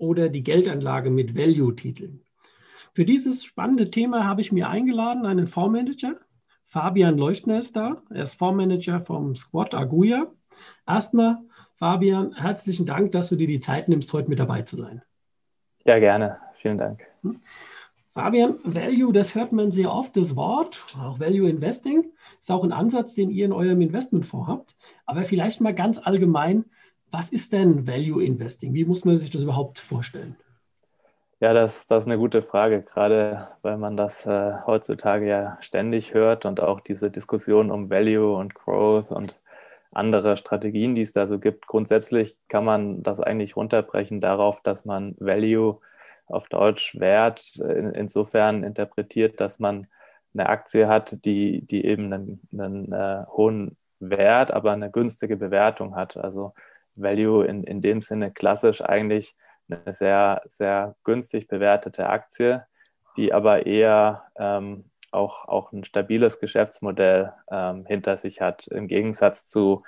oder die Geldanlage mit Value-Titeln. Für dieses spannende Thema habe ich mir eingeladen einen Fondsmanager. Fabian Leuchtner ist da. Er ist Fondsmanager vom Squad Aguja. Erstmal, Fabian, herzlichen Dank, dass du dir die Zeit nimmst, heute mit dabei zu sein. Ja, gerne. Vielen Dank. Hm? Fabian, Value, das hört man sehr oft, das Wort, auch Value Investing, ist auch ein Ansatz, den ihr in eurem Investmentfonds habt. Aber vielleicht mal ganz allgemein, was ist denn Value Investing? Wie muss man sich das überhaupt vorstellen? Ja, das, das ist eine gute Frage, gerade weil man das äh, heutzutage ja ständig hört und auch diese Diskussion um Value und Growth und andere Strategien, die es da so gibt. Grundsätzlich kann man das eigentlich runterbrechen darauf, dass man Value auf Deutsch Wert in, insofern interpretiert, dass man eine Aktie hat, die, die eben einen, einen äh, hohen Wert, aber eine günstige Bewertung hat. Also Value in, in dem Sinne klassisch eigentlich eine sehr, sehr günstig bewertete Aktie, die aber eher ähm, auch, auch ein stabiles Geschäftsmodell ähm, hinter sich hat, im Gegensatz zu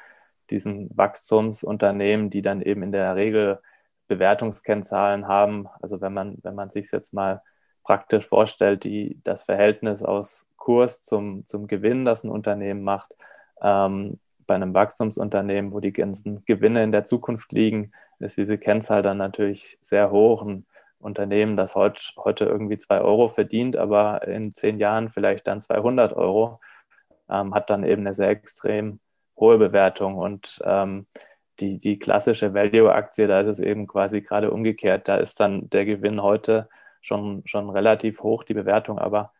diesen Wachstumsunternehmen, die dann eben in der Regel Bewertungskennzahlen haben. Also wenn man, wenn man sich jetzt mal praktisch vorstellt, die, das Verhältnis aus Kurs zum, zum Gewinn, das ein Unternehmen macht, ähm, bei einem Wachstumsunternehmen, wo die ganzen Gewinne in der Zukunft liegen, ist diese Kennzahl dann natürlich sehr hoch. Ein Unternehmen, das heute, heute irgendwie zwei Euro verdient, aber in zehn Jahren vielleicht dann 200 Euro, ähm, hat dann eben eine sehr extrem hohe Bewertung. Und ähm, die, die klassische Value-Aktie, da ist es eben quasi gerade umgekehrt. Da ist dann der Gewinn heute schon, schon relativ hoch, die Bewertung aber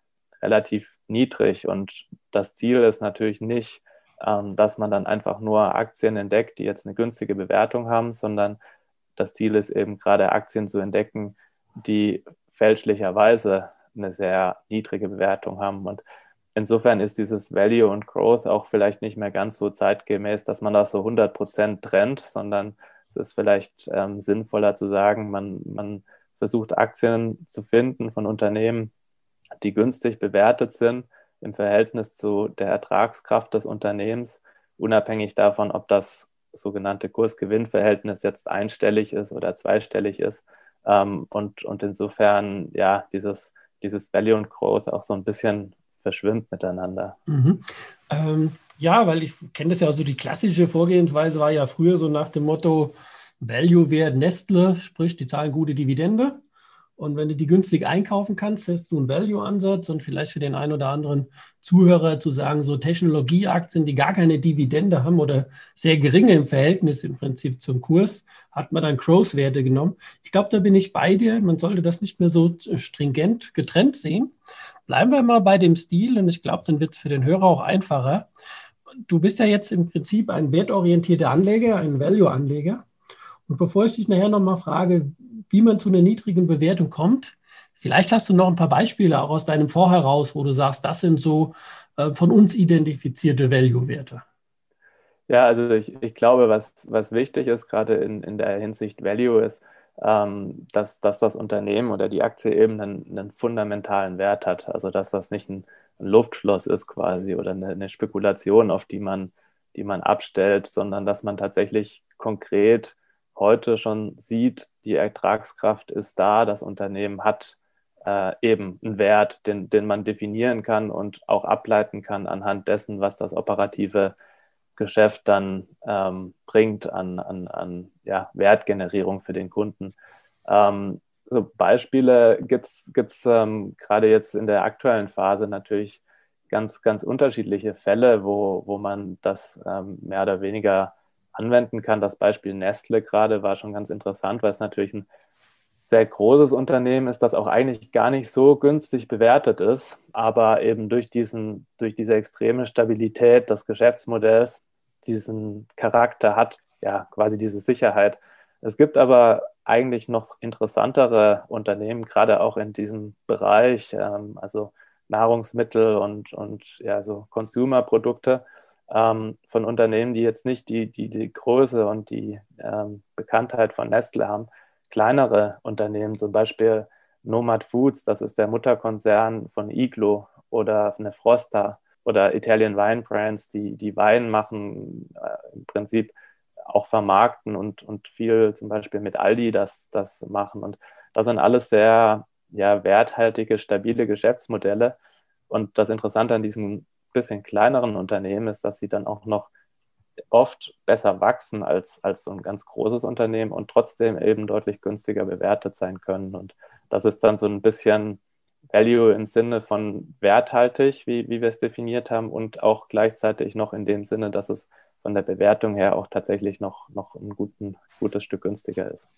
relativ niedrig. Und das Ziel ist natürlich nicht, dass man dann einfach nur Aktien entdeckt, die jetzt eine günstige Bewertung haben, sondern das Ziel ist eben gerade Aktien zu entdecken, die fälschlicherweise eine sehr niedrige Bewertung haben. Und insofern ist dieses Value und Growth auch vielleicht nicht mehr ganz so zeitgemäß, dass man das so 100 Prozent trennt, sondern es ist vielleicht ähm, sinnvoller zu sagen, man, man versucht Aktien zu finden von Unternehmen, die günstig bewertet sind im Verhältnis zu der Ertragskraft des Unternehmens, unabhängig davon, ob das sogenannte Kurs-Gewinn-Verhältnis jetzt einstellig ist oder zweistellig ist. Ähm, und, und insofern, ja, dieses, dieses Value und Growth auch so ein bisschen verschwimmt miteinander. Mhm. Ähm, ja, weil ich kenne das ja, also die klassische Vorgehensweise war ja früher so nach dem Motto Value-Wert Nestle, sprich, die zahlen gute Dividende. Und wenn du die günstig einkaufen kannst, hast du einen Value-Ansatz und vielleicht für den einen oder anderen Zuhörer zu sagen, so Technologieaktien, die gar keine Dividende haben oder sehr geringe im Verhältnis im Prinzip zum Kurs, hat man dann Crows-Werte genommen. Ich glaube, da bin ich bei dir. Man sollte das nicht mehr so stringent getrennt sehen. Bleiben wir mal bei dem Stil und ich glaube, dann wird es für den Hörer auch einfacher. Du bist ja jetzt im Prinzip ein wertorientierter Anleger, ein Value-Anleger. Und bevor ich dich nachher nochmal frage, wie man zu einer niedrigen Bewertung kommt, vielleicht hast du noch ein paar Beispiele auch aus deinem Fonds heraus, wo du sagst, das sind so äh, von uns identifizierte Value-Werte. Ja, also ich, ich glaube, was, was wichtig ist, gerade in, in der Hinsicht Value, ist, ähm, dass, dass das Unternehmen oder die Aktie eben einen, einen fundamentalen Wert hat. Also dass das nicht ein, ein Luftschloss ist quasi oder eine, eine, Spekulation, auf die man, die man abstellt, sondern dass man tatsächlich konkret heute schon sieht, die Ertragskraft ist da, das Unternehmen hat äh, eben einen Wert, den, den man definieren kann und auch ableiten kann anhand dessen, was das operative Geschäft dann ähm, bringt an, an, an ja, Wertgenerierung für den Kunden. Ähm, so Beispiele gibt es ähm, gerade jetzt in der aktuellen Phase natürlich ganz, ganz unterschiedliche Fälle, wo, wo man das ähm, mehr oder weniger anwenden kann. Das Beispiel Nestle gerade war schon ganz interessant, weil es natürlich ein sehr großes Unternehmen ist, das auch eigentlich gar nicht so günstig bewertet ist, aber eben durch, diesen, durch diese extreme Stabilität des Geschäftsmodells diesen Charakter hat, ja, quasi diese Sicherheit. Es gibt aber eigentlich noch interessantere Unternehmen, gerade auch in diesem Bereich, ähm, also Nahrungsmittel und, und ja, so Consumer-Produkte ähm, von Unternehmen, die jetzt nicht die, die, die Größe und die ähm, Bekanntheit von Nestle haben, kleinere Unternehmen, zum Beispiel Nomad Foods, das ist der Mutterkonzern von Iglo oder eine Frosta oder Italian Wine Brands, die, die Wein machen, äh, im Prinzip auch vermarkten und, und viel zum Beispiel mit Aldi das, das machen. Und das sind alles sehr ja, werthaltige, stabile Geschäftsmodelle. Und das Interessante an diesen bisschen kleineren Unternehmen ist, dass sie dann auch noch oft besser wachsen als, als so ein ganz großes Unternehmen und trotzdem eben deutlich günstiger bewertet sein können. Und das ist dann so ein bisschen Value im Sinne von werthaltig, wie, wie wir es definiert haben, und auch gleichzeitig noch in dem Sinne, dass es von der Bewertung her auch tatsächlich noch, noch ein guten, gutes Stück günstiger ist.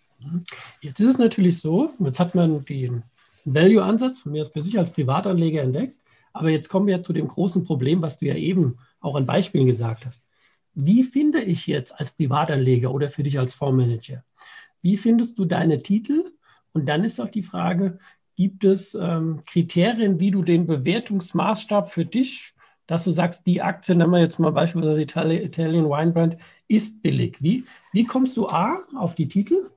Jetzt ist es natürlich so, jetzt hat man den Value-Ansatz von mir für sich als Privatanleger entdeckt, aber jetzt kommen wir zu dem großen Problem, was du ja eben auch an Beispielen gesagt hast. Wie finde ich jetzt als Privatanleger oder für dich als Fondsmanager, wie findest du deine Titel? Und dann ist auch die Frage, gibt es ähm, Kriterien, wie du den Bewertungsmaßstab für dich dass du sagst, die Aktie, nehmen wir jetzt mal beispielsweise Itali Italian Wine Brand, ist billig. Wie, wie kommst du A auf die Titel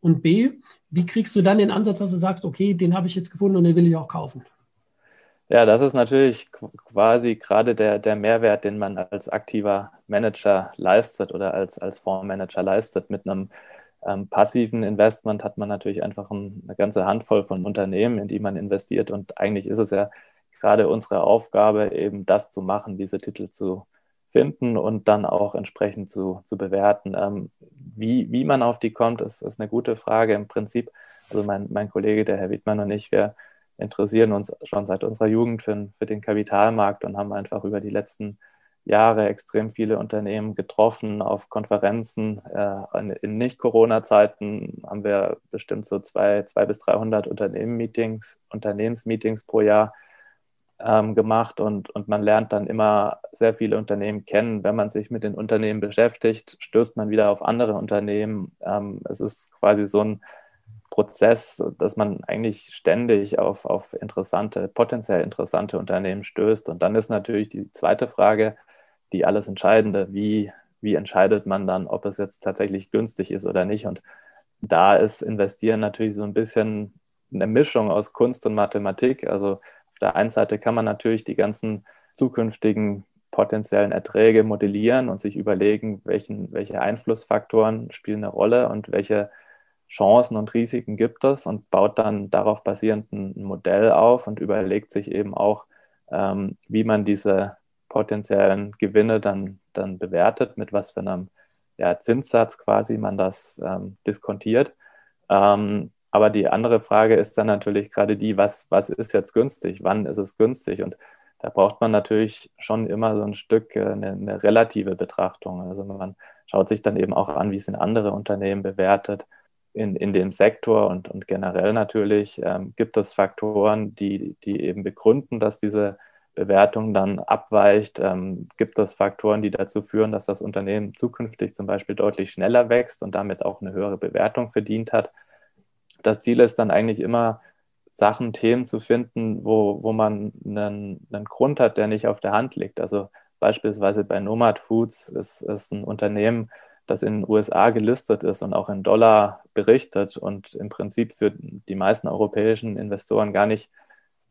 und B, wie kriegst du dann den Ansatz, dass du sagst, okay, den habe ich jetzt gefunden und den will ich auch kaufen? Ja, das ist natürlich quasi gerade der, der Mehrwert, den man als aktiver Manager leistet oder als, als Fondsmanager leistet. Mit einem ähm, passiven Investment hat man natürlich einfach ein, eine ganze Handvoll von Unternehmen, in die man investiert. Und eigentlich ist es ja gerade unsere Aufgabe, eben das zu machen, diese Titel zu finden und dann auch entsprechend zu, zu bewerten. Ähm, wie, wie man auf die kommt, ist, ist eine gute Frage. Im Prinzip, also mein, mein Kollege, der Herr Wittmann und ich, wir interessieren uns schon seit unserer Jugend für, für den Kapitalmarkt und haben einfach über die letzten Jahre extrem viele Unternehmen getroffen auf Konferenzen. Äh, in Nicht-Corona-Zeiten haben wir bestimmt so zwei, zwei bis 300 Unternehmen-Meetings, Unternehmensmeetings pro Jahr ähm, gemacht und, und man lernt dann immer sehr viele Unternehmen kennen. Wenn man sich mit den Unternehmen beschäftigt, stößt man wieder auf andere Unternehmen. Ähm, es ist quasi so ein Prozess, dass man eigentlich ständig auf, auf interessante, potenziell interessante Unternehmen stößt. Und dann ist natürlich die zweite Frage, die alles Entscheidende, wie, wie entscheidet man dann, ob es jetzt tatsächlich günstig ist oder nicht. Und da ist Investieren natürlich so ein bisschen eine Mischung aus Kunst und Mathematik. Also auf der einen Seite kann man natürlich die ganzen zukünftigen potenziellen Erträge modellieren und sich überlegen, welchen, welche Einflussfaktoren spielen eine Rolle und welche Chancen und Risiken gibt es und baut dann darauf basierend ein Modell auf und überlegt sich eben auch, ähm, wie man diese potenziellen Gewinne dann, dann bewertet, mit was für einem ja, Zinssatz quasi man das ähm, diskontiert. Ähm, aber die andere Frage ist dann natürlich gerade die, was, was ist jetzt günstig? Wann ist es günstig? Und da braucht man natürlich schon immer so ein Stück äh, eine, eine, relative Betrachtung. Also man schaut sich dann eben auch an, wie sind andere Unternehmen bewertet in, in dem Sektor und, und generell natürlich ähm, gibt es Faktoren, die, die eben begründen, dass diese Bewertung dann abweicht. Ähm, gibt es Faktoren, die dazu führen, dass das Unternehmen zukünftig zum Beispiel deutlich schneller wächst und damit auch eine höhere Bewertung verdient hat? das Ziel ist dann eigentlich immer, Sachen, Themen zu finden, wo, wo man einen, einen Grund hat, der nicht auf der Hand liegt. Also beispielsweise bei Nomad Foods ist, ist ein Unternehmen, das in den USA gelistet ist und auch in Dollar berichtet und im Prinzip für die meisten europäischen Investoren gar nicht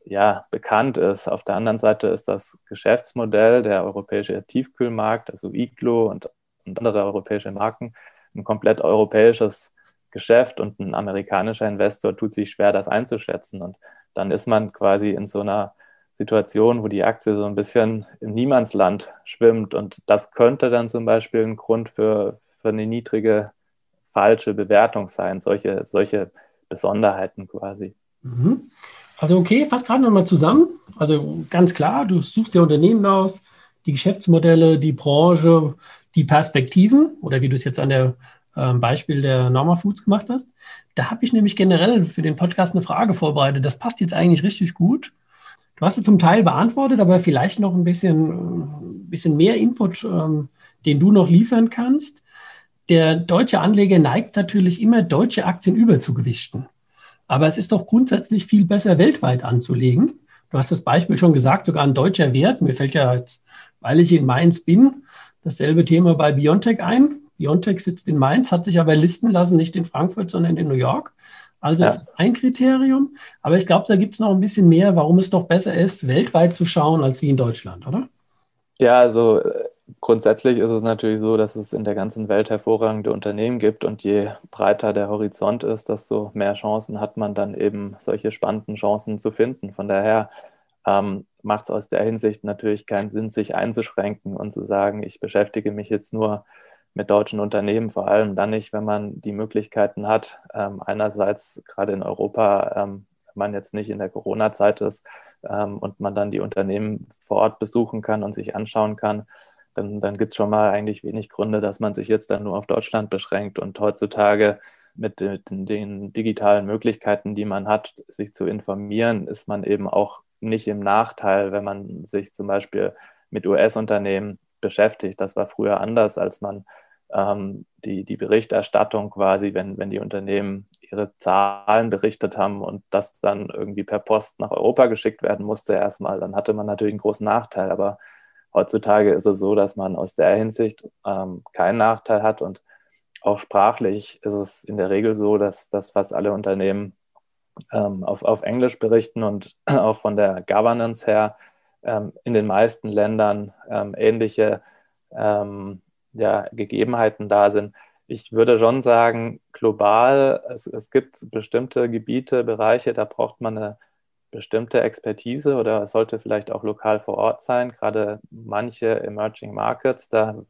ja, bekannt ist. Auf der anderen Seite ist das Geschäftsmodell der europäische Tiefkühlmarkt, also Iglo und, und andere europäische Marken, ein komplett europäisches Geschäft und ein amerikanischer Investor tut sich schwer, das einzuschätzen. Und dann ist man quasi in so einer Situation, wo die Aktie so ein bisschen im Niemandsland schwimmt. Und das könnte dann zum Beispiel ein Grund für, für eine niedrige falsche Bewertung sein, solche, solche Besonderheiten quasi. Mhm. Also okay, fass gerade nochmal zusammen. Also ganz klar, du suchst dir Unternehmen aus, die Geschäftsmodelle, die Branche, die Perspektiven oder wie du es jetzt an der ähm, Beispiel der Norma Foods gemacht hast. Da habe ich nämlich generell für den Podcast eine Frage vorbereitet. Das passt jetzt eigentlich richtig gut. Du hast sie zum Teil beantwortet, aber vielleicht noch ein bisschen, äh, bisschen mehr Input, ähm, den du noch liefern kannst. Der deutsche Anleger neigt natürlich immer, deutsche Aktien überzugewichten. Aber es ist doch grundsätzlich viel besser, weltweit anzulegen. Du hast das Beispiel schon gesagt, sogar ein deutscher Wert. Mir fällt ja jetzt, weil ich in Mainz bin, dasselbe Thema bei Biontech ein. Biontech sitzt in Mainz, hat sich aber listen lassen, nicht in Frankfurt, sondern in New York. Also ja. das ist ein Kriterium. Aber ich glaube, da gibt es noch ein bisschen mehr, warum es doch besser ist, weltweit zu schauen, als wie in Deutschland, oder? Ja, also grundsätzlich ist es natürlich so, dass es in der ganzen Welt hervorragende Unternehmen gibt und je breiter der Horizont ist, desto mehr Chancen hat man dann eben solche spannenden Chancen zu finden. Von daher ähm, macht es aus der Hinsicht natürlich keinen Sinn, sich einzuschränken und zu sagen, ich beschäftige mich jetzt nur mit deutschen Unternehmen, vor allem dann nicht, wenn man die Möglichkeiten hat, ähm, einerseits gerade in Europa, ähm, man jetzt nicht in der Corona-Zeit ist ähm, und man dann die Unternehmen vor Ort besuchen kann und sich anschauen kann, dann, dann gibt es schon mal eigentlich wenig Gründe, dass man sich jetzt dann nur auf Deutschland beschränkt und heutzutage mit den, den digitalen Möglichkeiten, die man hat, sich zu informieren, ist man eben auch nicht im Nachteil, wenn man sich zum Beispiel mit US-Unternehmen beschäftigt. Das war früher anders, als man ähm, die, die Berichterstattung quasi, wenn, wenn die Unternehmen ihre Zahlen berichtet haben und das dann irgendwie per Post nach Europa geschickt werden musste erstmal, dann hatte man natürlich einen großen Nachteil. Aber heutzutage ist es so, dass man aus der Hinsicht ähm, keinen Nachteil hat und auch sprachlich ist es in der Regel so, dass, dass fast alle Unternehmen ähm, auf, auf Englisch berichten und auch von der Governance her ähm, in den meisten Ländern ähm, ähnliche ähm, ja, Gegebenheiten da sind. Ich würde schon sagen, global, es, es gibt bestimmte Gebiete, Bereiche, da braucht man eine bestimmte Expertise oder sollte vielleicht auch lokal vor Ort sein. Gerade manche Emerging Markets, da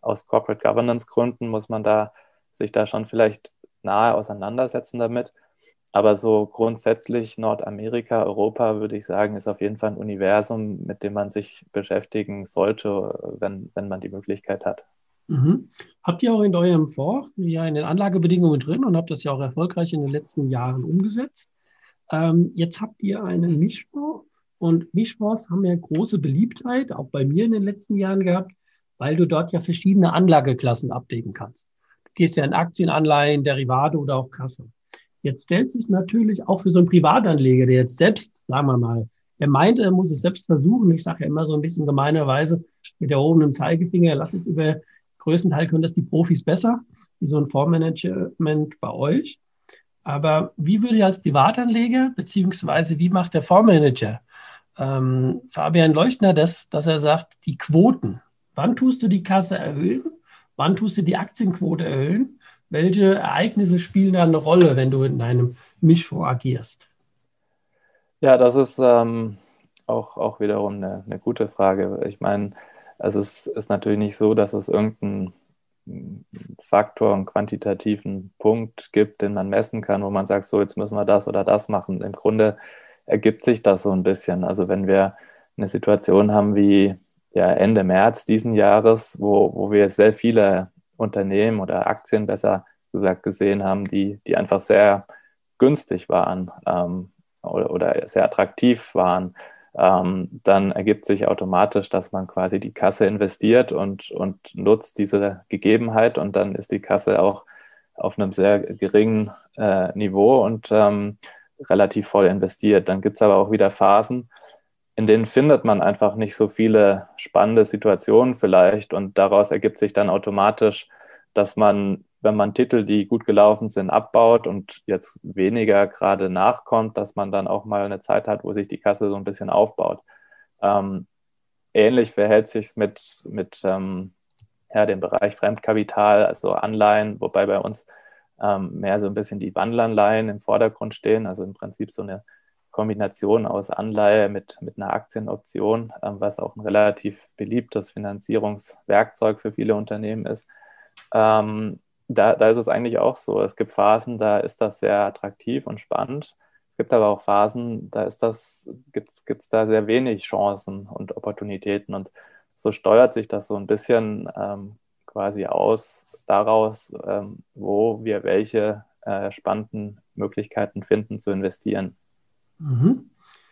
aus Corporate Governance Gründen muss man da sich da schon vielleicht nahe auseinandersetzen damit. Aber so grundsätzlich Nordamerika, Europa, würde ich sagen, ist auf jeden Fall ein Universum, mit dem man sich beschäftigen sollte, wenn, wenn man die Möglichkeit hat. Mhm. Habt ihr auch in eurem Fonds ja in den Anlagebedingungen drin und habt das ja auch erfolgreich in den letzten Jahren umgesetzt? Ähm, jetzt habt ihr einen Mischfonds und Mischfonds haben ja große Beliebtheit, auch bei mir in den letzten Jahren gehabt, weil du dort ja verschiedene Anlageklassen abdecken kannst. Du gehst ja in Aktien, Anleihen, Derivate oder auf Kasse. Jetzt stellt sich natürlich auch für so einen Privatanleger, der jetzt selbst, sagen wir mal, er meint, er muss es selbst versuchen. Ich sage ja immer so ein bisschen gemeinerweise mit der erhobenen Zeigefinger, lass es über größten können das die Profis besser, wie so ein Fondsmanagement bei euch. Aber wie würde ich als Privatanleger, beziehungsweise wie macht der Fondsmanager ähm, Fabian Leuchtner das, dass er sagt, die Quoten, wann tust du die Kasse erhöhen, wann tust du die Aktienquote erhöhen welche Ereignisse spielen da eine Rolle, wenn du in einem Mischfonds agierst? Ja, das ist ähm, auch, auch wiederum eine, eine gute Frage. Ich meine, also es ist natürlich nicht so, dass es irgendeinen Faktor, einen quantitativen Punkt gibt, den man messen kann, wo man sagt, so jetzt müssen wir das oder das machen. Im Grunde ergibt sich das so ein bisschen. Also wenn wir eine Situation haben wie ja, Ende März diesen Jahres, wo, wo wir sehr viele Unternehmen oder Aktien besser gesagt gesehen haben, die, die einfach sehr günstig waren ähm, oder, oder, sehr attraktiv waren, ähm, dann ergibt sich automatisch, dass man quasi die Kasse investiert und, und nutzt diese Gegebenheit und dann ist die Kasse auch auf einem sehr geringen äh, Niveau und ähm, relativ voll investiert. Dann gibt es aber auch wieder Phasen, in denen findet man einfach nicht so viele spannende Situationen vielleicht und daraus ergibt sich dann automatisch, dass man, wenn man Titel, die gut gelaufen sind, abbaut und jetzt weniger gerade nachkommt, dass man dann auch mal eine Zeit hat, wo sich die Kasse so ein bisschen aufbaut. Ähm, ähnlich verhält sich es mit, mit ähm, ja, dem Bereich Fremdkapital, also Anleihen, wobei bei uns ähm, mehr so ein bisschen die Wandelanleihen im Vordergrund stehen, also im Prinzip so eine Kombination aus Anleihe mit, mit einer Aktienoption, ähm, was auch ein relativ beliebtes Finanzierungswerkzeug für viele Unternehmen ist. Ähm, da, da ist es eigentlich auch so. Es gibt Phasen, da ist das sehr attraktiv und spannend. Es gibt aber auch Phasen, da ist das, gibt es da sehr wenig Chancen und Opportunitäten. Und so steuert sich das so ein bisschen ähm, quasi aus daraus, ähm, wo wir welche äh, spannenden Möglichkeiten finden zu investieren. Mhm.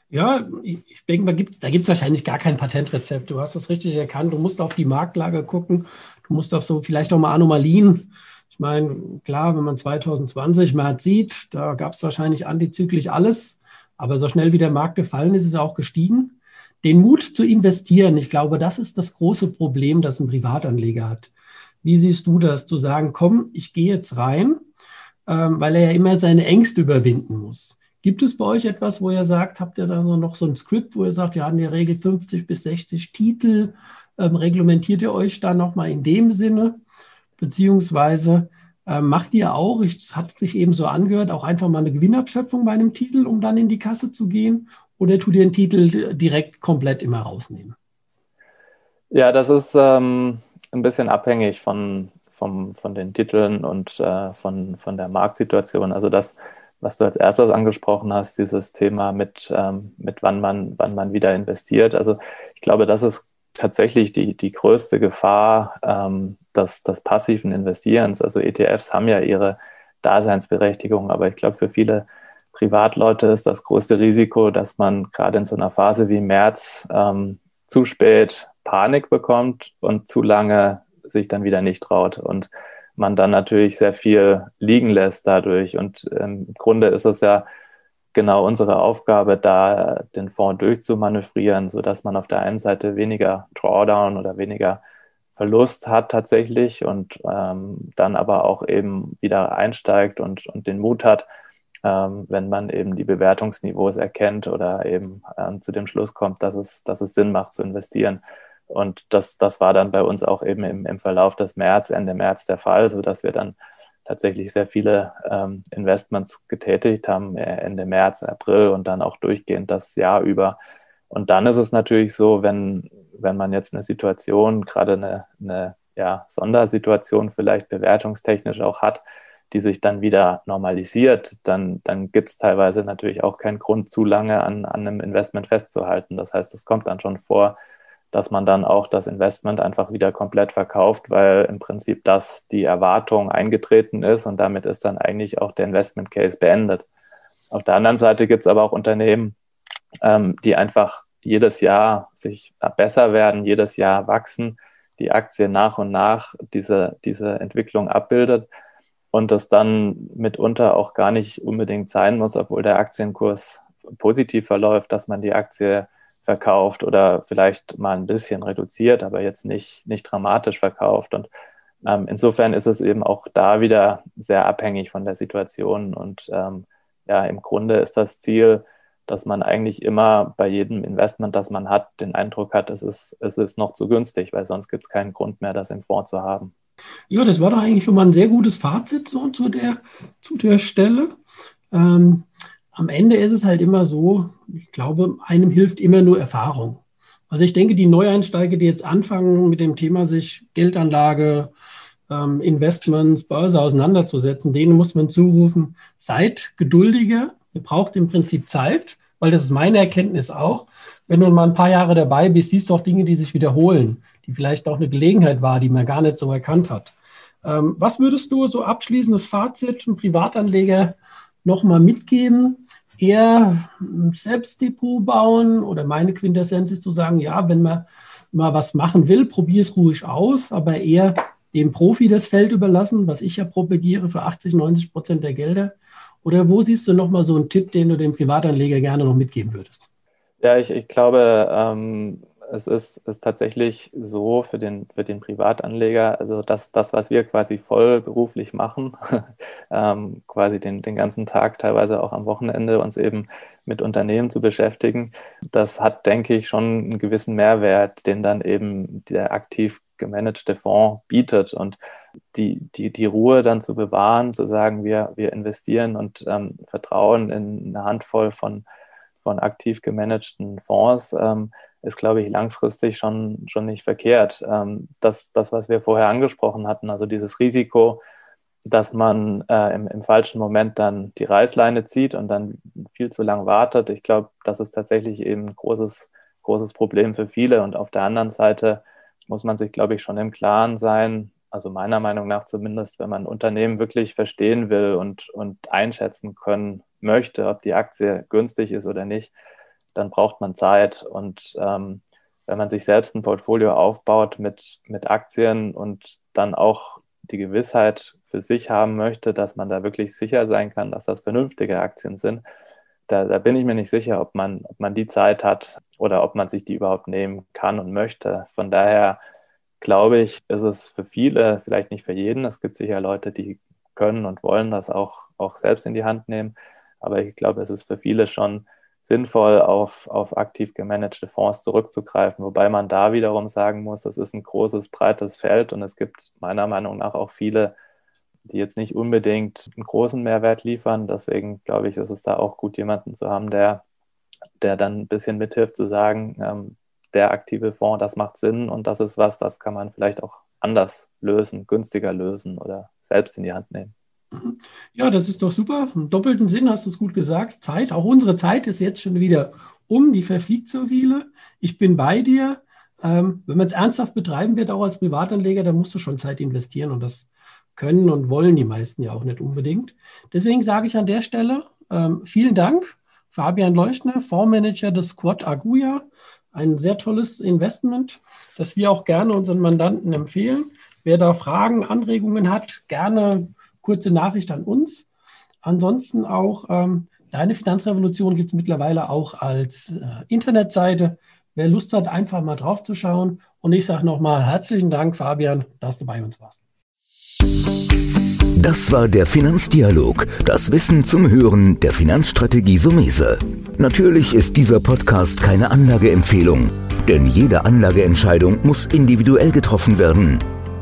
Ja, ich denke, da gibt es wahrscheinlich gar kein Patentrezept. Du hast es richtig erkannt. Du musst auf die Marktlage gucken. Du musst auf so vielleicht auch mal Anomalien. Ich meine, klar, wenn man 2020 März sieht, da gab es wahrscheinlich antizyklisch alles. Aber so schnell wie der Markt gefallen ist, ist er auch gestiegen. Den Mut zu investieren, ich glaube, das ist das große Problem, das ein Privatanleger hat. Wie siehst du das, zu sagen, komm, ich gehe jetzt rein, ähm, weil er ja immer seine Ängste überwinden muss. Gibt es bei euch etwas, wo ihr sagt, habt ihr da noch so ein Skript, wo ihr sagt, ja, in der Regel 50 bis 60 Titel, ähm, reglementiert ihr euch da nochmal in dem Sinne? Beziehungsweise ähm, macht ihr auch, es hat sich eben so angehört, auch einfach mal eine Gewinnabschöpfung bei einem Titel, um dann in die Kasse zu gehen? Oder tut ihr den Titel direkt komplett immer rausnehmen? Ja, das ist ähm, ein bisschen abhängig von, vom, von den Titeln und äh, von, von der Marktsituation. Also das, was du als erstes angesprochen hast, dieses Thema mit, ähm, mit wann man, wann man wieder investiert. Also ich glaube, das ist tatsächlich die, die größte Gefahr ähm, des, des passiven Investierens. Also ETFs haben ja ihre Daseinsberechtigung, aber ich glaube, für viele Privatleute ist das größte Risiko, dass man gerade in so einer Phase wie März ähm, zu spät Panik bekommt und zu lange sich dann wieder nicht traut und man dann natürlich sehr viel liegen lässt dadurch. Und ähm, im Grunde ist es ja genau unsere Aufgabe, da den Fonds durchzumanövrieren, sodass man auf der einen Seite weniger Drawdown oder weniger Verlust hat tatsächlich und ähm, dann aber auch eben wieder einsteigt und, und den Mut hat, ähm, wenn man eben die Bewertungsniveaus erkennt oder eben ähm, zu dem Schluss kommt, dass es, dass es Sinn macht zu investieren. Und das, das war dann bei uns auch eben im, im Verlauf des März, Ende März der Fall, sodass wir dann tatsächlich sehr viele ähm, Investments getätigt haben, äh, Ende März, April und dann auch durchgehend das Jahr über. Und dann ist es natürlich so, wenn, wenn man jetzt eine Situation, gerade eine, eine ja, Sondersituation vielleicht bewertungstechnisch auch hat, die sich dann wieder normalisiert, dann, dann gibt es teilweise natürlich auch keinen Grund, zu lange an, an einem Investment festzuhalten. Das heißt, es kommt dann schon vor, dass man dann auch das Investment einfach wieder komplett verkauft, weil im Prinzip das die Erwartung eingetreten ist und damit ist dann eigentlich auch der Investment Case beendet. Auf der anderen Seite gibt es aber auch Unternehmen, ähm, die einfach jedes Jahr sich besser werden, jedes Jahr wachsen, die Aktie nach und nach diese, diese Entwicklung abbildet und das dann mitunter auch gar nicht unbedingt sein muss, obwohl der Aktienkurs positiv verläuft, dass man die Aktie verkauft oder vielleicht mal ein bisschen reduziert, aber jetzt nicht, nicht dramatisch verkauft. Und ähm, insofern ist es eben auch da wieder sehr abhängig von der Situation. Und ähm, ja, im Grunde ist das Ziel, dass man eigentlich immer bei jedem Investment, das man hat, den Eindruck hat, es ist, es ist noch zu günstig, weil sonst gibt es keinen Grund mehr, das im Fonds zu haben. Ja, das war doch eigentlich schon mal ein sehr gutes Fazit so zu der, zu der Stelle. Ähm, am Ende ist es halt immer so, ich glaube, einem hilft immer nur Erfahrung. Also ich denke, die Neueinsteiger, die jetzt anfangen mit dem Thema sich Geldanlage, ähm, Investments, Börse auseinanderzusetzen, denen muss man zurufen, seid geduldiger, ihr braucht im Prinzip Zeit, weil das ist meine Erkenntnis auch. Wenn du mal ein paar Jahre dabei bist, siehst du auch Dinge, die sich wiederholen, die vielleicht auch eine Gelegenheit war, die man gar nicht so erkannt hat. Ähm, was würdest du so abschließendes Fazit, ein Privatanleger, nochmal mitgeben? Eher ein Selbstdepot bauen oder meine Quintessenz ist zu sagen, ja, wenn man mal was machen will, probier es ruhig aus, aber eher dem Profi das Feld überlassen, was ich ja propagiere für 80, 90 Prozent der Gelder. Oder wo siehst du nochmal so einen Tipp, den du dem Privatanleger gerne noch mitgeben würdest? Ja, ich, ich glaube, ähm, es ist, ist tatsächlich so für den, für den Privatanleger, also das, das, was wir quasi voll beruflich machen, ähm, quasi den, den ganzen Tag, teilweise auch am Wochenende, uns eben mit Unternehmen zu beschäftigen, das hat, denke ich, schon einen gewissen Mehrwert, den dann eben der aktiv gemanagte Fonds bietet. Und die, die, die Ruhe dann zu bewahren, zu sagen, wir, wir investieren und ähm, vertrauen in eine Handvoll von, von aktiv gemanagten Fonds, ähm, ist, glaube ich, langfristig schon, schon nicht verkehrt. Ähm, das, das, was wir vorher angesprochen hatten, also dieses Risiko, dass man äh, im, im, falschen Moment dann die Reißleine zieht und dann viel zu lang wartet. Ich glaube, das ist tatsächlich eben ein großes, großes Problem für viele. Und auf der anderen Seite muss man sich, glaube ich, schon im Klaren sein, also meiner Meinung nach zumindest, wenn man Unternehmen wirklich verstehen will und, und einschätzen können möchte, ob die Aktie günstig ist oder nicht, dann braucht man Zeit. Und ähm, wenn man sich selbst ein Portfolio aufbaut mit, mit Aktien und dann auch die Gewissheit für sich haben möchte, dass man da wirklich sicher sein kann, dass das vernünftige Aktien sind, da, da, bin ich mir nicht sicher, ob man, ob man die Zeit hat oder ob man sich die überhaupt nehmen kann und möchte. Von daher glaube ich, ist es für viele, vielleicht nicht für jeden, es gibt sicher Leute, die können und wollen das auch, auch selbst in die Hand nehmen, aber ich glaube, es ist für viele schon sinnvoll, auf, auf aktiv gemanagte Fonds zurückzugreifen, wobei man da wiederum sagen muss, das ist ein großes, breites Feld und es gibt meiner Meinung nach auch viele, die jetzt nicht unbedingt einen großen Mehrwert liefern. Deswegen glaube ich, ist es da auch gut, jemanden zu haben, der, der dann ein bisschen mithilft zu sagen, ähm, der aktive Fonds, das macht Sinn und das ist was, das kann man vielleicht auch anders lösen, günstiger lösen oder selbst in die Hand nehmen. Ja, das ist doch super. Im doppelten Sinn hast du es gut gesagt. Zeit, auch unsere Zeit ist jetzt schon wieder um, die verfliegt so viele. Ich bin bei dir. Ähm, wenn man es ernsthaft betreiben wird, auch als Privatanleger, dann musst du schon Zeit investieren und das können und wollen die meisten ja auch nicht unbedingt. Deswegen sage ich an der Stelle ähm, vielen Dank, Fabian Leuchtner, Fondsmanager des Squad Aguja. Ein sehr tolles Investment, das wir auch gerne unseren Mandanten empfehlen. Wer da Fragen, Anregungen hat, gerne kurze Nachricht an uns. Ansonsten auch ähm, Deine Finanzrevolution gibt es mittlerweile auch als äh, Internetseite. Wer Lust hat, einfach mal drauf zu schauen. Und ich sage nochmal herzlichen Dank, Fabian, dass du bei uns warst. Das war der Finanzdialog, das Wissen zum Hören der Finanzstrategie Sumese. Natürlich ist dieser Podcast keine Anlageempfehlung, denn jede Anlageentscheidung muss individuell getroffen werden.